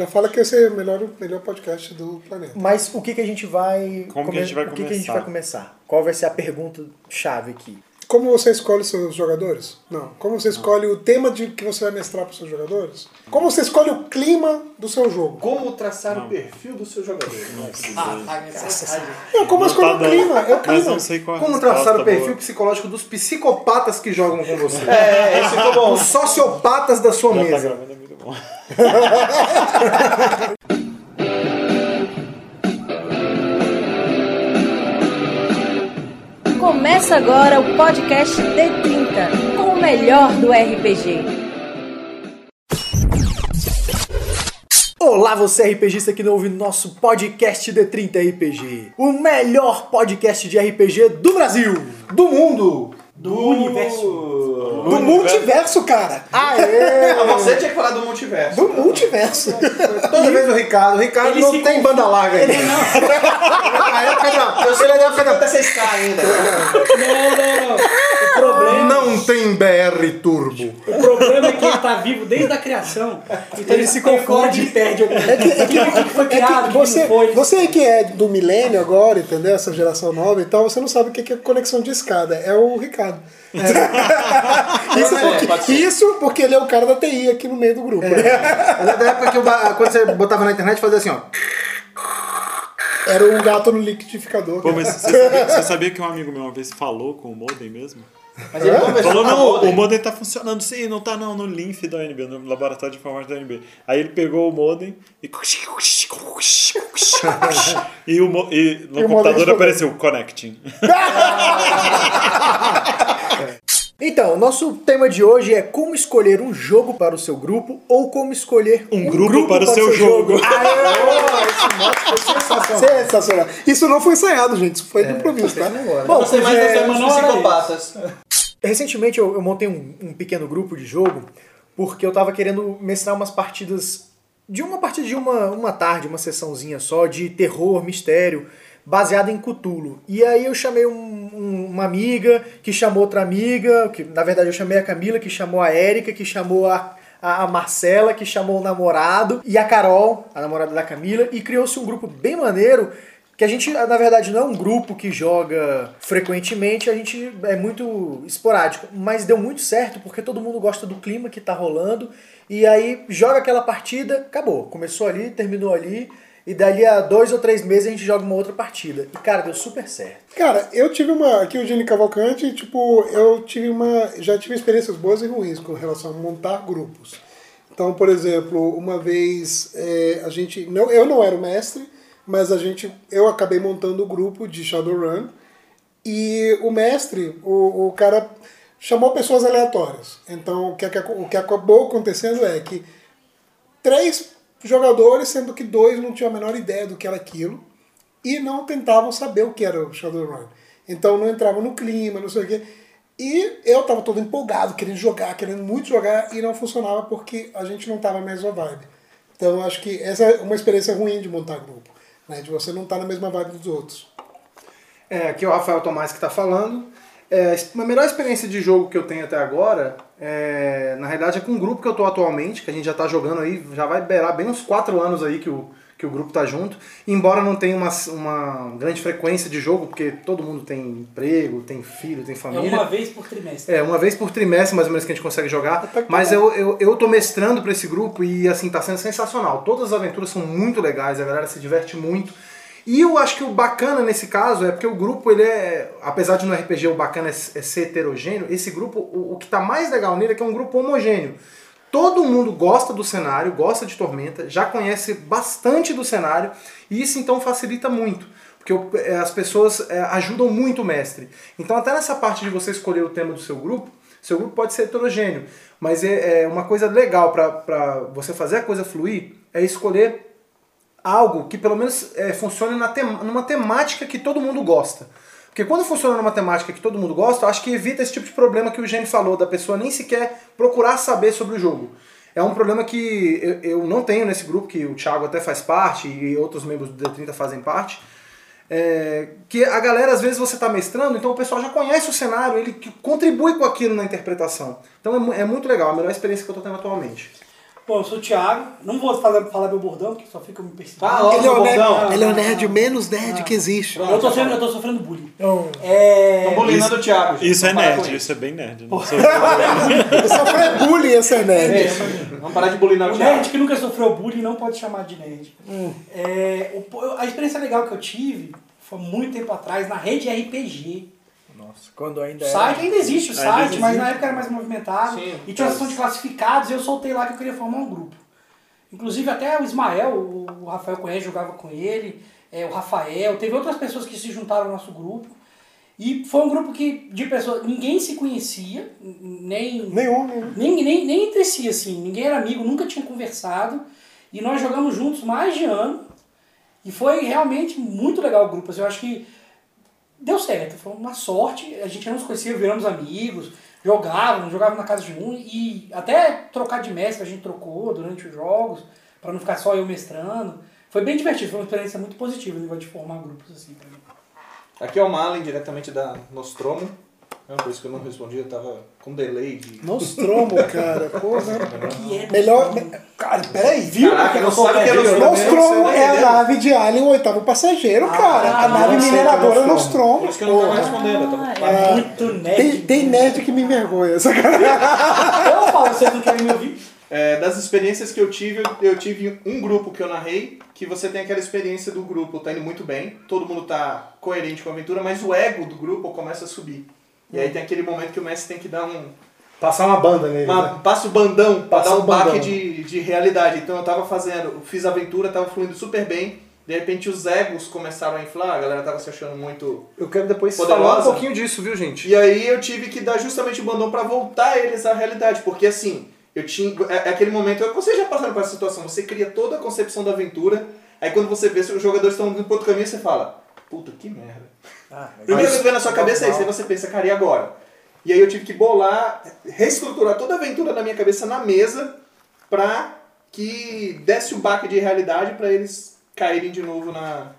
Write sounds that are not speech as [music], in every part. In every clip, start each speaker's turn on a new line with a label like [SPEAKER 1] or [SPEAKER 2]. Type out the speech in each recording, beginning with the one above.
[SPEAKER 1] Já fala que esse é o melhor, melhor podcast do planeta.
[SPEAKER 2] Mas o que, que a gente vai.
[SPEAKER 3] Como que a gente vai
[SPEAKER 2] o que, que a gente
[SPEAKER 3] começar?
[SPEAKER 2] vai começar? Qual vai ser a pergunta chave aqui?
[SPEAKER 1] Como você escolhe seus jogadores? Não. Como você escolhe o tema de que você vai mestrar para os seus jogadores? Como você escolhe o clima do seu jogo?
[SPEAKER 4] Como traçar o perfil do seu jogador?
[SPEAKER 1] Não, como
[SPEAKER 3] Não
[SPEAKER 1] escolhe
[SPEAKER 3] tá
[SPEAKER 1] o
[SPEAKER 3] dando.
[SPEAKER 1] clima? É o
[SPEAKER 3] Mas
[SPEAKER 1] clima.
[SPEAKER 3] não sei qual é a
[SPEAKER 4] Como
[SPEAKER 3] resposta
[SPEAKER 4] traçar o perfil
[SPEAKER 3] boa.
[SPEAKER 4] psicológico dos psicopatas que jogam com você?
[SPEAKER 5] É, esse ficou bom.
[SPEAKER 4] Os sociopatas da sua
[SPEAKER 3] Já tá
[SPEAKER 4] mesa.
[SPEAKER 3] é.
[SPEAKER 6] Começa agora o podcast D30, com o melhor do RPG.
[SPEAKER 2] Olá, você RPGista que não ouve nosso podcast D30 RPG. O melhor podcast de RPG do Brasil.
[SPEAKER 4] Do mundo!
[SPEAKER 5] Do universo.
[SPEAKER 1] Do multiverso, cara.
[SPEAKER 2] Aê!
[SPEAKER 5] Ah, Você tinha que falar do multiverso.
[SPEAKER 1] Do multiverso.
[SPEAKER 4] Toda vez o Ricardo. O Ricardo
[SPEAKER 5] Ele
[SPEAKER 4] não tem banda larga ainda. Na época da-
[SPEAKER 5] Eu sei da época da TCSK ainda.
[SPEAKER 7] Não, não, não. O problema,
[SPEAKER 4] Não tem BR Turbo.
[SPEAKER 7] o problema é que ele tá vivo desde a criação. Então ele, se confunde e perde alguma coisa.
[SPEAKER 1] É que, é que,
[SPEAKER 7] o que foi
[SPEAKER 1] é que
[SPEAKER 7] criado, o que
[SPEAKER 1] você,
[SPEAKER 7] foi.
[SPEAKER 1] você que é do milênio agora, entendeu? Essa geração nova e tal, você não sabe o que é conexão de escada. É o Ricardo. [laughs] Isso,
[SPEAKER 5] É,
[SPEAKER 1] porque, isso porque ele é o cara da TI aqui no meio do grupo.
[SPEAKER 4] Mas é da época que eu, quando você botava na internet, fazia assim, ó.
[SPEAKER 1] Era um gato no liquidificador.
[SPEAKER 3] Pô, mas você sabia, você sabia que um amigo meu uma vez falou com o modem mesmo?
[SPEAKER 5] Mas ele conversou
[SPEAKER 3] Falou, não,
[SPEAKER 5] Modem.
[SPEAKER 3] o modem tá funcionando sim, não tá não, no Linf da UNB, no laboratório de informática da UNB. Aí ele pegou o modem e... [laughs] e, o, e no
[SPEAKER 1] E
[SPEAKER 3] computador apareceu connecting. [laughs]
[SPEAKER 2] Então, o nosso tema de hoje é como escolher um jogo para o seu grupo ou como escolher
[SPEAKER 3] Um grupo para o seu jogo. [laughs]
[SPEAKER 1] Sensacional. Isso não foi ensaiado, gente. Isso foi do improviso, tá?
[SPEAKER 2] Bom,
[SPEAKER 5] Você mais
[SPEAKER 2] é,
[SPEAKER 7] era
[SPEAKER 5] psicopatas. [laughs]
[SPEAKER 2] Recentemente eu, eu montei um, um pequeno grupo de jogo porque eu tava querendo mestrar umas partidas de uma partida de uma, uma tarde, uma sessãozinha só de terror, mistério, baseada em Cthulhu. E aí eu chamei um- um- uma amiga, que chamou outra amiga, que na verdade eu chamei a Camila, que chamou a Érica, que chamou a, a, a Marcela, que chamou o namorado, e a Carol, a namorada da Camila, e criou-se um grupo bem maneiro que a gente, na verdade, não é um grupo que joga frequentemente, a gente é muito esporádico, mas deu muito certo porque todo mundo gosta do clima que tá rolando e aí joga aquela partida, acabou. Começou ali, terminou ali e dali a dois ou três meses a gente joga uma outra partida. E cara, deu super certo.
[SPEAKER 1] Cara, eu tive uma. Aqui o Gene Cavalcante, tipo, eu tive uma. Já tive experiências boas e ruins com relação a montar grupos. Então, por exemplo, uma vez é, a gente. Não, eu não era o mestre, mas a gente. Eu acabei montando o grupo de Shadowrun. E o mestre, o, o cara chamou pessoas aleatórias. Então, o que, o que acabou acontecendo é que três jogadores, sendo que dois não tinham a menor ideia do que era aquilo e não tentavam saber o que era o Shadowrun. Então não entravam no clima, não sei o quê. E eu tava todo empolgado, querendo jogar, querendo muito jogar, e não funcionava porque a gente não tava na mesma vibe. Então acho que essa é uma experiência ruim de montar grupo, né? De você não estar na mesma vibe dos outros.
[SPEAKER 4] É, aqui é o Rafael Tomás que está falando. É, a melhor experiência de jogo que eu tenho até agora, é, na realidade, é com o grupo que eu tô atualmente, que a gente já tá jogando aí, já vai beirar bem uns 4 anos aí que o, que o grupo tá junto. Embora não tenha uma, uma grande frequência de jogo, porque todo mundo tem emprego, tem filho, tem
[SPEAKER 7] É
[SPEAKER 4] família.
[SPEAKER 7] uma vez por trimestre.
[SPEAKER 4] É, uma vez por trimestre, mais ou menos, que a gente consegue jogar. Mas eu, eu, eu tô mestrando pra esse grupo e, assim, tá sendo sensacional. Todas as aventuras são muito legais, a galera se diverte muito. E eu acho que o bacana nesse caso é porque o grupo, ele é. Apesar de no RPG o bacana é, é ser heterogêneo, esse grupo, o, o que tá mais legal nele é que é um grupo homogêneo. Todo mundo gosta do cenário, gosta de Tormenta, já conhece bastante do cenário, e isso então facilita muito. Porque é, as pessoas é, ajudam muito o mestre. Então, até nessa parte de você escolher o tema do seu grupo, seu grupo pode ser heterogêneo, mas é uma coisa legal para você fazer a coisa fluir é escolher algo que pelo menos é, funcione na tem- numa temática que todo mundo gosta. Porque quando funciona numa temática que todo mundo gosta, acho que evita esse tipo de problema que o Gene falou, da pessoa nem sequer procurar saber sobre o jogo. É um problema que eu, eu não tenho nesse grupo, que o Thiago até faz parte e outros membros do D30 fazem parte. É, que a galera, às vezes, você está mestrando, então o pessoal já conhece o cenário, ele contribui com aquilo na interpretação. Então é, é muito legal, a melhor experiência que eu estou tendo atualmente.
[SPEAKER 7] Bom, eu sou o Thiago. Não vou falar, falar meu bordão, porque só fica me perseguindo.
[SPEAKER 5] Ah,
[SPEAKER 1] Ele é, o
[SPEAKER 5] bordão.
[SPEAKER 1] nerd, ele é o nerd menos nerd que existe.
[SPEAKER 7] eu, tô sofrendo, eu tô sofrendo bullying.
[SPEAKER 2] Então,
[SPEAKER 7] É...
[SPEAKER 5] Estão bulinando o Thiago. gente.
[SPEAKER 3] Isso é nerd,
[SPEAKER 5] isso.
[SPEAKER 3] isso é bem nerd. [laughs]
[SPEAKER 1] Sofrer bullying esse é nerd.
[SPEAKER 5] É, Vamos parar de bulinar o
[SPEAKER 7] O
[SPEAKER 5] Thiago.
[SPEAKER 7] nerd que nunca sofreu bullying não pode chamar de nerd.
[SPEAKER 1] Hum.
[SPEAKER 7] É, a experiência legal que eu tive foi muito tempo atrás na rede RPG.
[SPEAKER 2] Nossa, quando ainda
[SPEAKER 7] O
[SPEAKER 2] era...
[SPEAKER 7] site ainda existe, o
[SPEAKER 3] Ainda
[SPEAKER 7] site,
[SPEAKER 3] existe.
[SPEAKER 7] mas na época era mais movimentado.
[SPEAKER 5] Sim,
[SPEAKER 7] e tinha uma sessão de classificados e eu soltei lá que eu queria formar um grupo. Inclusive até o Ismael, o Rafael conhece, jogava com ele, é, o Rafael, teve outras pessoas que se juntaram ao nosso grupo. E foi um grupo que, de pessoas, ninguém se conhecia, nem,
[SPEAKER 1] Nenhum, nenhum.
[SPEAKER 7] nem, nem, nem entre si, assim, ninguém era amigo, nunca tinha conversado. E nós jogamos juntos mais de ano. E foi realmente muito legal o grupo. assim, eu acho que deu certo, foi uma sorte. A gente não se conhecia, viramos amigos, jogávamos, jogávamos na casa de um. E até trocar de mestre a gente trocou durante os jogos, para não ficar só eu mestrando. Foi bem divertido, foi uma experiência muito positiva no negócio de formar grupos assim.
[SPEAKER 5] Aqui é o Malen, diretamente da Nostromo. É por isso que eu não respondi, eu tava com delay de...
[SPEAKER 1] Nostromo, cara. Porra. [laughs]
[SPEAKER 7] Que é
[SPEAKER 1] Melhor. Cara, peraí.
[SPEAKER 7] Viu?
[SPEAKER 5] Caraca, não sabe que é. Nostromo?
[SPEAKER 1] Nostromo
[SPEAKER 5] Você
[SPEAKER 1] é a nave de Alien, o oitavo passageiro, cara. A nave
[SPEAKER 2] não sei
[SPEAKER 1] mineradora
[SPEAKER 2] é
[SPEAKER 5] Por
[SPEAKER 1] Nostromo.
[SPEAKER 5] isso que eu não tava respondendo, eu tava...
[SPEAKER 7] É muito nerd.
[SPEAKER 1] Tem, tem nerd que me envergonha. sacanagem. [laughs]
[SPEAKER 7] Eu falo, vocês não querem me ouvir?
[SPEAKER 5] É, das experiências que eu tive, eu tive um grupo que eu narrei, que você tem aquela experiência do grupo, tá indo muito bem, todo mundo tá coerente com a aventura, mas o ego do grupo começa a subir. E aí tem aquele momento que o mestre tem que dar um.
[SPEAKER 4] Passar uma banda nele.
[SPEAKER 5] uma-
[SPEAKER 4] né?
[SPEAKER 5] passa o bandão pra
[SPEAKER 4] Passa
[SPEAKER 5] dar
[SPEAKER 4] o
[SPEAKER 5] um baque de, de realidade. Então eu tava fazendo, fiz a aventura, tava fluindo super bem. De repente os egos começaram a inflar, a galera tava se achando muito.
[SPEAKER 4] Eu quero depois
[SPEAKER 5] Poderosa?
[SPEAKER 4] falar um pouquinho disso, viu, gente?
[SPEAKER 5] E aí eu tive que dar justamente o bandão pra voltar eles à realidade, porque assim, eu tinha é, é aquele momento, vocês já passaram por essa situação, você cria toda a concepção da aventura, aí quando você vê se os jogadores estão indo pro outro caminho, você fala, puta que merda. Primeiro que vem na sua cabeça é isso, aí você pensa, cara, e agora? E aí eu tive que bolar, reestruturar toda a aventura na minha cabeça na mesa pra que desse o baque de realidade pra eles caírem de novo na,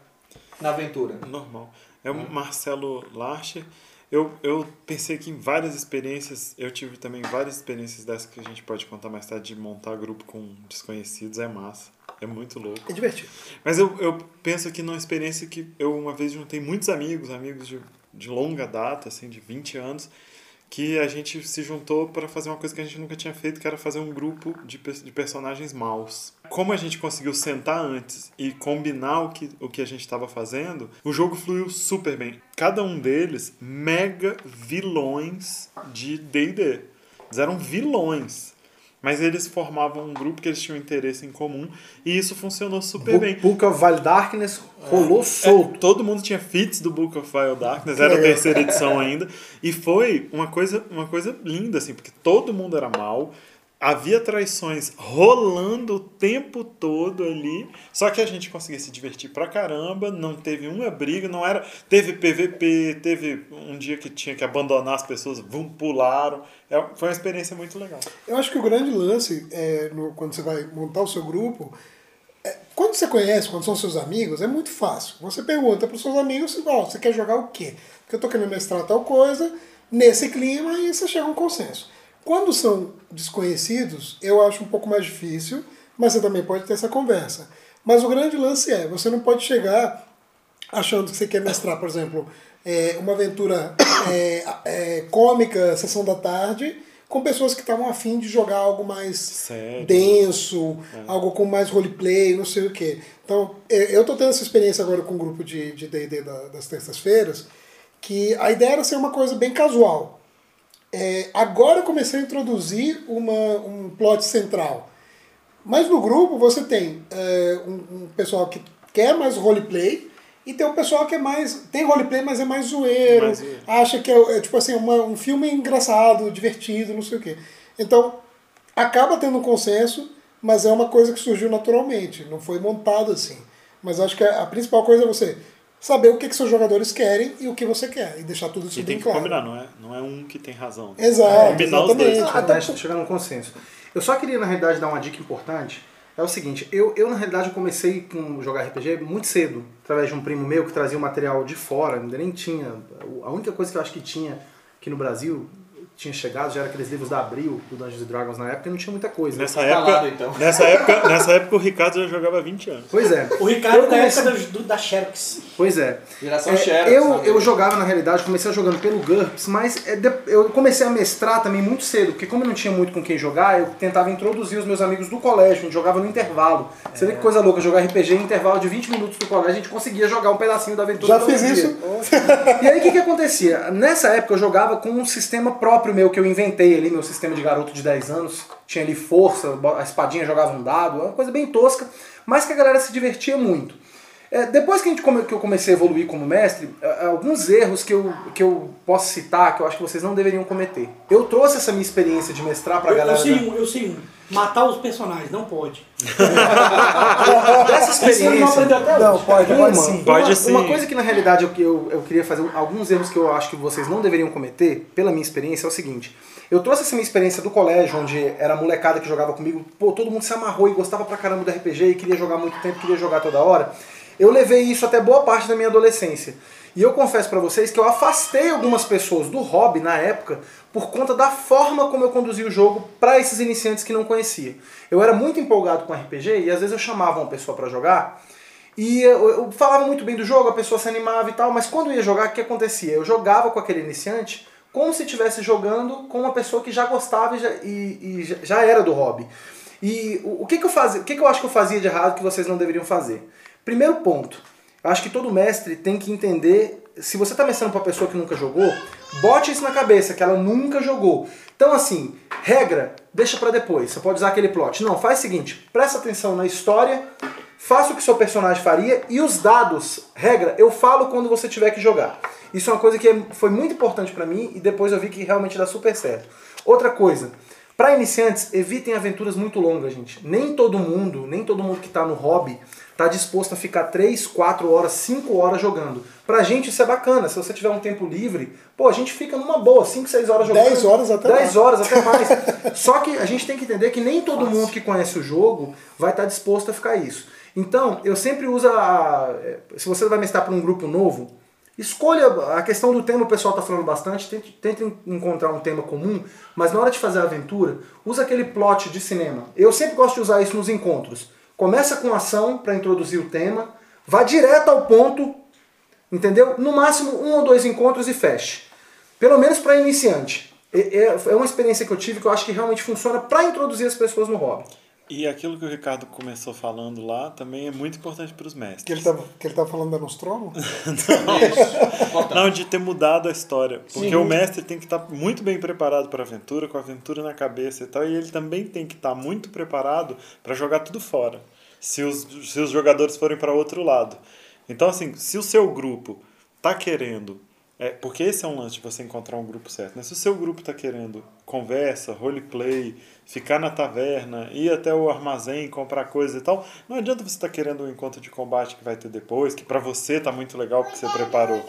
[SPEAKER 5] na aventura.
[SPEAKER 3] Normal. É o Marcelo Larcher. Eu, eu pensei que em várias experiências, eu tive também várias experiências dessas que a gente pode contar mais tarde, de montar grupo com desconhecidos, é massa. É muito louco.
[SPEAKER 1] É divertido.
[SPEAKER 3] Mas eu, eu penso aqui numa experiência que eu uma vez juntei muitos amigos, amigos de, de longa data, assim, de 20 anos, que a gente se juntou para fazer uma coisa que a gente nunca tinha feito, que era fazer um grupo de, de personagens maus. Como a gente conseguiu sentar antes e combinar o que, o que a gente estava fazendo, o jogo fluiu super bem. Cada um deles, mega vilões de D&D. Eles eram vilões. Mas eles formavam um grupo que eles tinham interesse em comum e isso funcionou super bem.
[SPEAKER 4] Book of Wild Darkness rolou solto.
[SPEAKER 3] É, todo mundo tinha feats do Book of Wild Darkness, era a
[SPEAKER 1] legal.
[SPEAKER 3] terceira edição ainda. E foi uma coisa, uma coisa linda, assim, porque todo mundo era mal. Havia traições rolando o tempo todo ali. Só que a gente conseguia se divertir pra caramba. Não teve uma briga, não era. Teve PVP, teve um dia que tinha que abandonar as pessoas, vum, pularam. É, foi uma experiência muito legal.
[SPEAKER 1] Eu acho que o grande lance, é, no- quando você vai montar o seu grupo, é, quando você conhece, quando são seus amigos, é muito fácil. Você pergunta para os seus amigos, ó, você quer jogar o quê? Porque eu tô querendo mestrar tal coisa, nesse clima, e você chega a um consenso. Quando são desconhecidos, eu acho um pouco mais difícil, mas você também pode ter essa conversa. Mas o grande lance é, você não pode chegar achando que você quer mestrar, por exemplo, é, uma aventura [coughs] é, é, cômica, sessão da tarde, com pessoas que estavam afim de jogar algo mais
[SPEAKER 3] Sério.
[SPEAKER 1] denso, algo com mais roleplay, não sei o quê. Então, é, eu tô tendo essa experiência agora com o grupo de de D&D da- das terças-feiras, que a ideia era ser uma coisa bem casual. É, agora eu comecei a introduzir uma, um plot central. Mas no grupo você tem é, um, um pessoal que quer mais roleplay e tem um pessoal que é mais. tem roleplay, mas é mais zoeiro,
[SPEAKER 3] zoeiro.
[SPEAKER 1] acha que é, é, tipo assim, uma- um filme engraçado, divertido, não sei o quê. Então, acaba tendo um consenso, mas é uma coisa que surgiu naturalmente, não foi montado assim. Mas acho que a, a principal coisa é você saber o que, que seus jogadores querem e o que você quer, e deixar tudo isso
[SPEAKER 3] E
[SPEAKER 1] bem
[SPEAKER 3] tem que
[SPEAKER 1] claro.
[SPEAKER 3] combinar, não é, não é um que tem razão.
[SPEAKER 1] Exato,
[SPEAKER 3] Combinar os dois.
[SPEAKER 1] exatamente.
[SPEAKER 4] Até chegar num consenso. Eu só queria, na realidade, dar uma dica importante. É o seguinte, eu, eu na realidade eu comecei com jogar RPG muito cedo, através de um primo meu que trazia o material de fora, ainda nem tinha. A única coisa que eu acho que tinha aqui no Brasil, tinha chegado, já era aqueles livros da Abril, do Dungeons Dragons na época, e não tinha muita coisa.
[SPEAKER 3] Nessa
[SPEAKER 5] Calado,
[SPEAKER 3] época,
[SPEAKER 5] então.
[SPEAKER 3] nessa, época, nessa época o Ricardo já jogava há 20 anos.
[SPEAKER 4] Pois é.
[SPEAKER 7] O Ricardo da
[SPEAKER 4] comecei-
[SPEAKER 7] época do, da Xerox.
[SPEAKER 4] Pois é.
[SPEAKER 5] Geração
[SPEAKER 4] É,
[SPEAKER 5] Xerox.
[SPEAKER 4] eu,
[SPEAKER 5] sabe?
[SPEAKER 4] eu jogava, na realidade, comecei jogando pelo GURPS, mas é, de- eu comecei a mestrar também muito cedo, porque como eu não tinha muito com quem jogar, eu tentava introduzir os meus amigos do colégio, a gente jogava no intervalo. Você vê que coisa louca, jogar RPG em intervalo de 20 minutos do colégio, a gente conseguia jogar um pedacinho da aventura.
[SPEAKER 1] Já
[SPEAKER 4] todo
[SPEAKER 1] fiz
[SPEAKER 4] dia.
[SPEAKER 1] isso. [laughs]
[SPEAKER 4] E aí o que, que acontecia? Nessa época eu jogava com um sistema próprio meu que eu inventei ali, meu sistema de garoto de 10 anos. Tinha ali força, a espadinha jogava um dado, uma coisa bem tosca, mas que a galera se divertia muito. É, depois que, a gente que eu comecei a evoluir como mestre, é, alguns erros que eu, que eu posso citar que eu acho que vocês não deveriam cometer. Eu trouxe essa minha experiência de mestrar pra
[SPEAKER 7] Eu, eu
[SPEAKER 4] galera.
[SPEAKER 7] sei
[SPEAKER 4] da-
[SPEAKER 7] um, eu sei um. Matar os personagens, não pode.
[SPEAKER 4] Dessa
[SPEAKER 7] Isso ele não
[SPEAKER 4] experiência.
[SPEAKER 7] aprendeu até
[SPEAKER 2] Não, pode,
[SPEAKER 4] Uma,
[SPEAKER 2] pode sim.
[SPEAKER 3] Pode
[SPEAKER 4] uma,
[SPEAKER 3] sim.
[SPEAKER 4] uma coisa que na realidade eu, eu, eu queria fazer, alguns erros que eu acho que vocês não deveriam cometer, pela minha experiência, é o seguinte. Eu trouxe essa minha experiência do colégio, onde era a molecada que jogava comigo, pô, todo mundo se amarrou e gostava pra caramba do RPG e queria jogar muito tempo, queria jogar toda hora. Eu levei isso até boa parte da minha adolescência. E eu confesso pra vocês que eu afastei algumas pessoas do hobby na época por conta da forma como eu conduzia o jogo pra esses iniciantes que não conhecia. Eu era muito empolgado com RPG e às vezes eu chamava uma pessoa pra jogar e eu, falava muito bem do jogo, a pessoa se animava e tal, mas quando ia jogar, o que acontecia? Eu jogava com aquele iniciante como se estivesse jogando com uma pessoa que já gostava e já, e- e já era do hobby. E o, o que, que eu fazia, o que, que eu acho que eu fazia de errado que vocês não deveriam fazer? Primeiro ponto, eu acho que todo mestre tem que entender, se você está mestrando para pessoa que nunca jogou, bote isso na cabeça, que ela nunca jogou. Então assim, regra, deixa para depois. Você pode usar aquele plot. Não, faz o seguinte, presta atenção na história, faça o que seu personagem faria e os dados, regra, eu falo quando você tiver que jogar. Isso é uma coisa que é- foi muito importante para mim e depois eu vi que realmente dá super certo. Outra coisa, para iniciantes, evitem aventuras muito longas, gente. Nem todo mundo, nem todo mundo que tá no hobby tá disposto a ficar 3, 4 horas, 5 horas jogando. Pra gente isso é bacana. Se você tiver um tempo livre, pô, a gente fica numa boa, 5, 6 horas jogando.
[SPEAKER 1] 10 horas até
[SPEAKER 4] 10
[SPEAKER 1] mais.
[SPEAKER 4] horas até mais. [laughs] Só que a gente tem que entender que nem todo mundo que conhece o jogo vai estar disposto a ficar isso. Então, eu sempre uso a. Se você vai mestrar para um grupo novo, escolha a questão do tema, o pessoal está falando bastante, tente, tente encontrar um tema comum, mas na hora de fazer a aventura, usa aquele plot de cinema. Eu sempre gosto de usar isso nos encontros. Começa com ação para introduzir o tema, vá direto ao ponto, entendeu? No máximo um ou dois encontros e feche. Pelo menos para iniciante. É, é- é uma experiência que eu tive que eu acho que realmente funciona para introduzir as pessoas no hobby.
[SPEAKER 3] E aquilo que o Ricardo começou falando lá também é muito importante para os mestres.
[SPEAKER 1] Que ele tá, que ele tá falando da Nostromo? [laughs]
[SPEAKER 3] Não, de ter mudado a história. Porque
[SPEAKER 1] Sim.
[SPEAKER 3] o mestre tem que estar muito bem preparado para a aventura, com a aventura na cabeça e tal, e ele também tem que estar muito preparado para jogar tudo fora. Se os, se os jogadores forem para outro lado. Então, assim, se o seu grupo tá querendo. É, porque esse é um lance de você encontrar um grupo certo. Né? Se o seu grupo tá querendo conversa, roleplay, ficar na taverna, ir até o armazém, comprar coisa e tal, não adianta você estar querendo um encontro de combate que vai ter depois, que para você tá muito legal porque você preparou.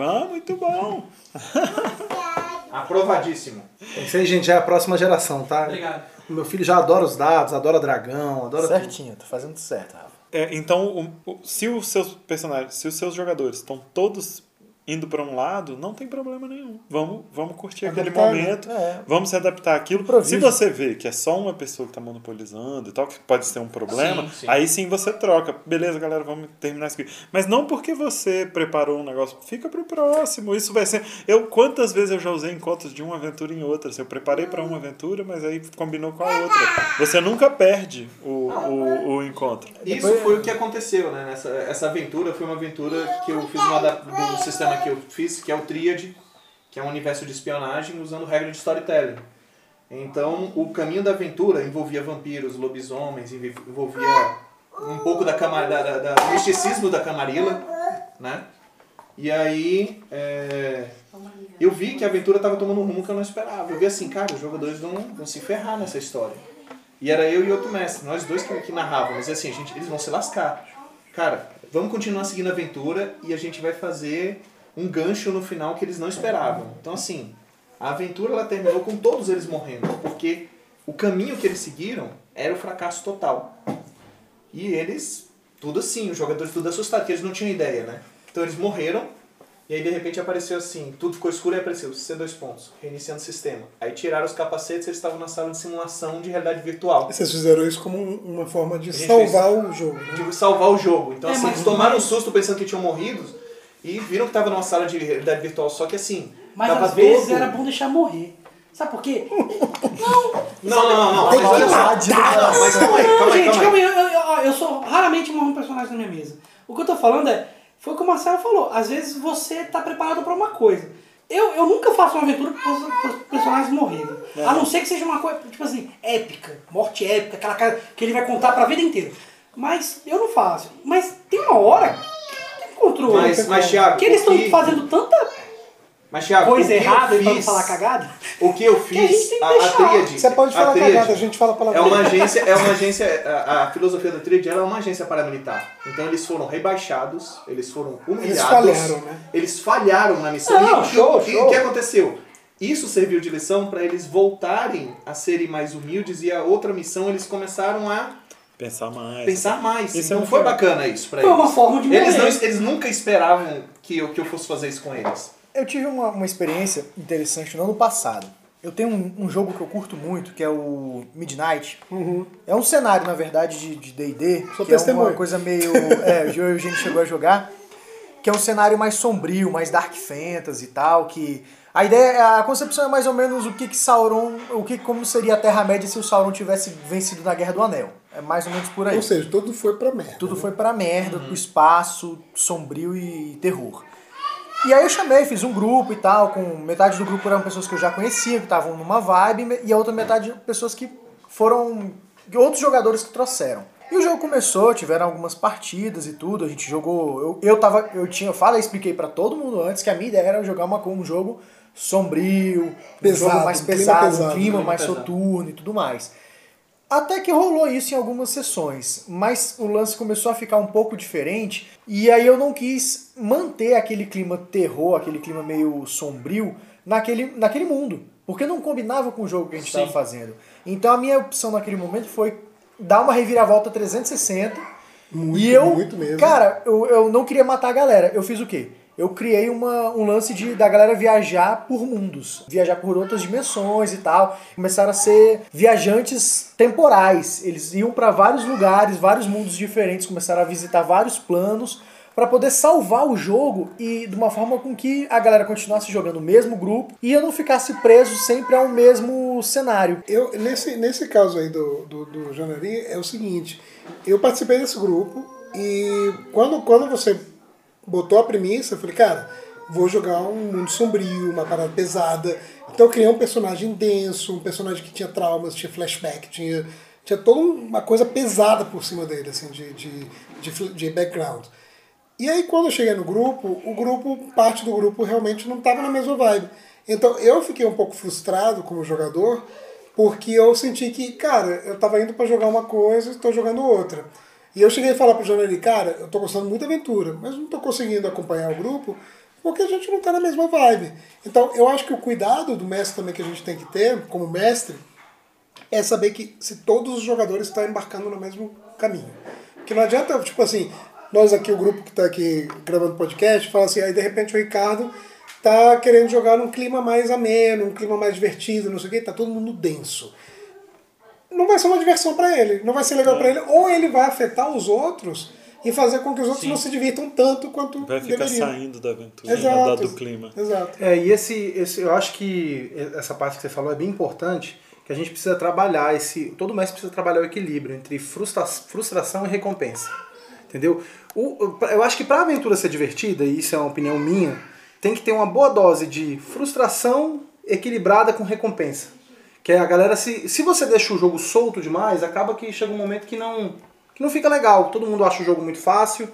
[SPEAKER 3] Ah, muito bom! [laughs]
[SPEAKER 5] Aprovadíssimo.
[SPEAKER 4] Isso aí, gente, já é a próxima geração, tá?
[SPEAKER 7] Obrigado.
[SPEAKER 4] O meu filho já adora os dados, adora dragão, adora tudo.
[SPEAKER 2] Certinho, tá fazendo tudo certo, Rafa.
[SPEAKER 3] É, então, o- o- se os seus personagens, se os seus jogadores estão todos indo para um lado, não tem problema nenhum. Vamos, vamos curtir aquele
[SPEAKER 1] Adaptar, né?
[SPEAKER 3] momento,
[SPEAKER 2] É.
[SPEAKER 3] vamos se adaptar àquilo.
[SPEAKER 2] Improviso.
[SPEAKER 3] Se você vê que é só uma pessoa que está monopolizando e tal, que pode ser um problema,
[SPEAKER 5] Sim, sim.
[SPEAKER 3] aí sim você troca. Beleza, galera, vamos terminar isso aqui. Mas não porque você preparou um negócio, fica pro próximo. Isso vai ser. Eu quantas vezes eu já usei encontros de uma aventura em outra? Se eu preparei para uma aventura, mas aí combinou com a outra. Você nunca perde o, o, o encontro.
[SPEAKER 5] Isso foi o que aconteceu, né? Nessa, essa aventura foi uma aventura que eu fiz uma do sistema que eu fiz, que é o Triad, que é um universo de espionagem usando regra de storytelling. Então, o caminho da aventura envolvia vampiros, lobisomens, envolvia um pouco da, da, da- da- misticismo da Camarilla, né? E aí, é, eu vi que a aventura estava tomando um rumo que eu não esperava. Eu vi assim, cara, os jogadores vão, vão se ferrar nessa história. E era eu e outro mestre, nós dois que, que narrávamos. E assim, gente, eles vão se lascar. Cara, vamos continuar seguindo a aventura e a gente vai fazer um gancho no final que eles não esperavam. Então, assim, a aventura ela terminou com todos eles morrendo, porque o caminho que eles seguiram era o fracasso total. E eles, tudo assim, os jogadores tudo assustados, porque eles não tinham ideia, né? Então eles morreram E aí de repente apareceu assim, tudo ficou escuro e apareceu C2 pontos, reiniciando o sistema. Aí tiraram os capacetes e eles estavam na sala de simulação de realidade virtual.
[SPEAKER 1] Vocês fizeram isso como um- uma forma de salvar o jogo. né?
[SPEAKER 5] De salvar o jogo. Então
[SPEAKER 7] É,
[SPEAKER 5] assim, eles tomaram um susto pensando que tinham morrido e viram que tava numa sala de realidade virtual, só que assim,
[SPEAKER 7] Mas
[SPEAKER 5] tava
[SPEAKER 7] às vezes
[SPEAKER 5] todo...
[SPEAKER 7] era bom deixar morrer. Sabe por quê?
[SPEAKER 5] Não, não, não, não.
[SPEAKER 1] Tem que
[SPEAKER 5] Não, mas calma aí,
[SPEAKER 7] Não,
[SPEAKER 5] calma aí,
[SPEAKER 7] gente,
[SPEAKER 5] calma aí.
[SPEAKER 7] Eu, eu- eu sou raramente morro um personagem na minha mesa. O que eu tô falando é, foi o que o Marcelo falou, às vezes você tá preparado pra uma coisa. Eu, eu nunca faço uma aventura para os personagens morrerem. A não ser que seja uma coisa, tipo assim, épica, morte épica, aquela cara que ele vai contar pra vida inteira. Mas eu não faço. Mas tem uma hora que tem controle.
[SPEAKER 5] Mas, mas Thiago,
[SPEAKER 7] que eles
[SPEAKER 5] o
[SPEAKER 7] estão
[SPEAKER 5] que-
[SPEAKER 7] fazendo tanta
[SPEAKER 5] Mas, Thiago,
[SPEAKER 7] coisa errada, pra não
[SPEAKER 5] fiz-
[SPEAKER 7] falar cagada.
[SPEAKER 5] O que eu
[SPEAKER 7] a
[SPEAKER 5] fiz,
[SPEAKER 7] que
[SPEAKER 5] a, a
[SPEAKER 7] deixar.
[SPEAKER 5] tríade.
[SPEAKER 1] Você pode
[SPEAKER 5] a
[SPEAKER 1] falar
[SPEAKER 5] tríade
[SPEAKER 1] cagada, a gente fala
[SPEAKER 5] É
[SPEAKER 1] palavrão.
[SPEAKER 5] uma agência, é uma agência, a, a filosofia da tríade ela é uma agência paramilitar. Então eles foram rebaixados, eles foram humilhados.
[SPEAKER 1] falharam, né?
[SPEAKER 5] Eles falharam na missão.
[SPEAKER 7] Não,
[SPEAKER 5] e o-
[SPEAKER 7] show,
[SPEAKER 5] e
[SPEAKER 7] show.
[SPEAKER 5] o que aconteceu? Isso serviu de lição para eles voltarem a serem mais humildes e a outra missão eles começaram a
[SPEAKER 3] Pensar mais.
[SPEAKER 5] pensar mais.
[SPEAKER 3] Isso é
[SPEAKER 5] então
[SPEAKER 3] muito
[SPEAKER 5] foi
[SPEAKER 3] legal.
[SPEAKER 5] bacana isso para
[SPEAKER 7] Foi
[SPEAKER 5] eles.
[SPEAKER 7] uma forma de
[SPEAKER 5] Eles, não, eles nunca esperavam que eu, que eu fosse fazer isso com eles.
[SPEAKER 2] Eu tive uma, uma experiência interessante no ano passado. Eu tenho um, um jogo que eu curto muito, que é o Midnight. É um cenário, na verdade, de D&D,
[SPEAKER 1] Sou
[SPEAKER 2] que é
[SPEAKER 1] testemunha.
[SPEAKER 2] uma coisa meio... É, [laughs] o Eugênio chegou a jogar. Que é um cenário mais sombrio, mais dark fantasy e tal, que... A ideia, a concepção é mais ou menos o que que Sauron, o que como seria a Terra-média se o Sauron tivesse vencido na Guerra do Anel. É mais ou menos por aí.
[SPEAKER 1] Ou seja, tudo foi pra merda.
[SPEAKER 2] Tudo
[SPEAKER 1] né?
[SPEAKER 2] foi pra merda, pro espaço, sombrio e terror. E aí eu chamei, fiz um grupo e tal, com metade do grupo eram pessoas que eu já conhecia, que estavam numa vibe, e a outra metade pessoas que foram outros jogadores que trouxeram. E o jogo começou, tiveram algumas partidas e tudo, a gente jogou, eu, eu tava, eu tinha, eu falei, expliquei pra todo mundo antes que a minha ideia era jogar uma, um jogo sombrio, um
[SPEAKER 1] Pesado,
[SPEAKER 2] jogo mais
[SPEAKER 1] um clima
[SPEAKER 2] pesado,
[SPEAKER 1] pesado,
[SPEAKER 2] um clima mais
[SPEAKER 5] pesado.
[SPEAKER 2] soturno e tudo mais. Até que rolou isso em algumas sessões, mas o lance começou a ficar um pouco diferente e aí eu não quis manter aquele clima terror, aquele clima meio sombrio naquele, naquele mundo, porque não combinava com o jogo que a gente estava fazendo. Então a minha opção naquele momento foi dar uma reviravolta 360
[SPEAKER 1] Muito,
[SPEAKER 2] e eu,
[SPEAKER 1] muito mesmo.
[SPEAKER 2] cara, eu, eu não queria matar a galera. Eu fiz o quê? Eu criei uma, um lance de da galera viajar por mundos, viajar por outras dimensões e tal. Começaram a ser viajantes temporais. Eles iam pra vários lugares, vários mundos diferentes, começaram a visitar vários planos pra poder salvar o jogo e de uma forma com que a galera continuasse jogando o mesmo grupo e eu não ficasse preso sempre ao mesmo cenário.
[SPEAKER 1] Eu, nesse, nesse caso aí do, do, do Janeiro, é o seguinte, eu participei desse grupo e quando, quando você botou a premissa, eu falei, cara, vou jogar um mundo sombrio, uma parada pesada. Então eu criei um personagem denso, um personagem que tinha traumas, tinha flashback, tinha, tinha toda uma coisa pesada por cima dele, assim, de, de, de, de background. E aí quando eu cheguei no grupo, o grupo, parte do grupo realmente não estava na mesma vibe. Então eu fiquei um pouco frustrado como jogador, porque eu senti que, cara, eu estava indo para jogar uma coisa e estou jogando outra. E eu cheguei a falar pro Janelli, cara, eu tô gostando muito da aventura, mas não tô conseguindo acompanhar o grupo porque a gente não tá na mesma vibe. Então eu acho que o cuidado do mestre também que a gente tem que ter, como mestre, é saber que se todos os jogadores estão embarcando no mesmo caminho. Porque não adianta, tipo assim, nós aqui, o grupo que está aqui gravando podcast, fala assim, aí de repente o Ricardo tá querendo jogar num clima mais ameno, um clima mais divertido, não sei o quê, tá todo mundo denso. Não vai ser uma diversão para ele, não vai ser legal para ele, ou ele vai afetar os outros e fazer com que os outros
[SPEAKER 5] Sim.
[SPEAKER 1] não se divirtam tanto quanto
[SPEAKER 3] Vai ficar
[SPEAKER 1] deveriam.
[SPEAKER 3] saindo da aventura,
[SPEAKER 1] Exato.
[SPEAKER 3] da- do clima.
[SPEAKER 1] Exato.
[SPEAKER 4] É, e esse, esse, eu acho que essa parte que você falou é bem importante, que a gente precisa trabalhar esse, todo mestre precisa trabalhar o equilíbrio entre frustra, frustração e recompensa, entendeu? O, eu acho que para a aventura ser divertida, e isso é uma opinião minha, tem que ter uma boa dose de frustração equilibrada com recompensa. Que a galera, se, se você deixa o jogo solto demais, acaba que chega um momento que não, que não fica legal. Todo mundo acha o jogo muito fácil.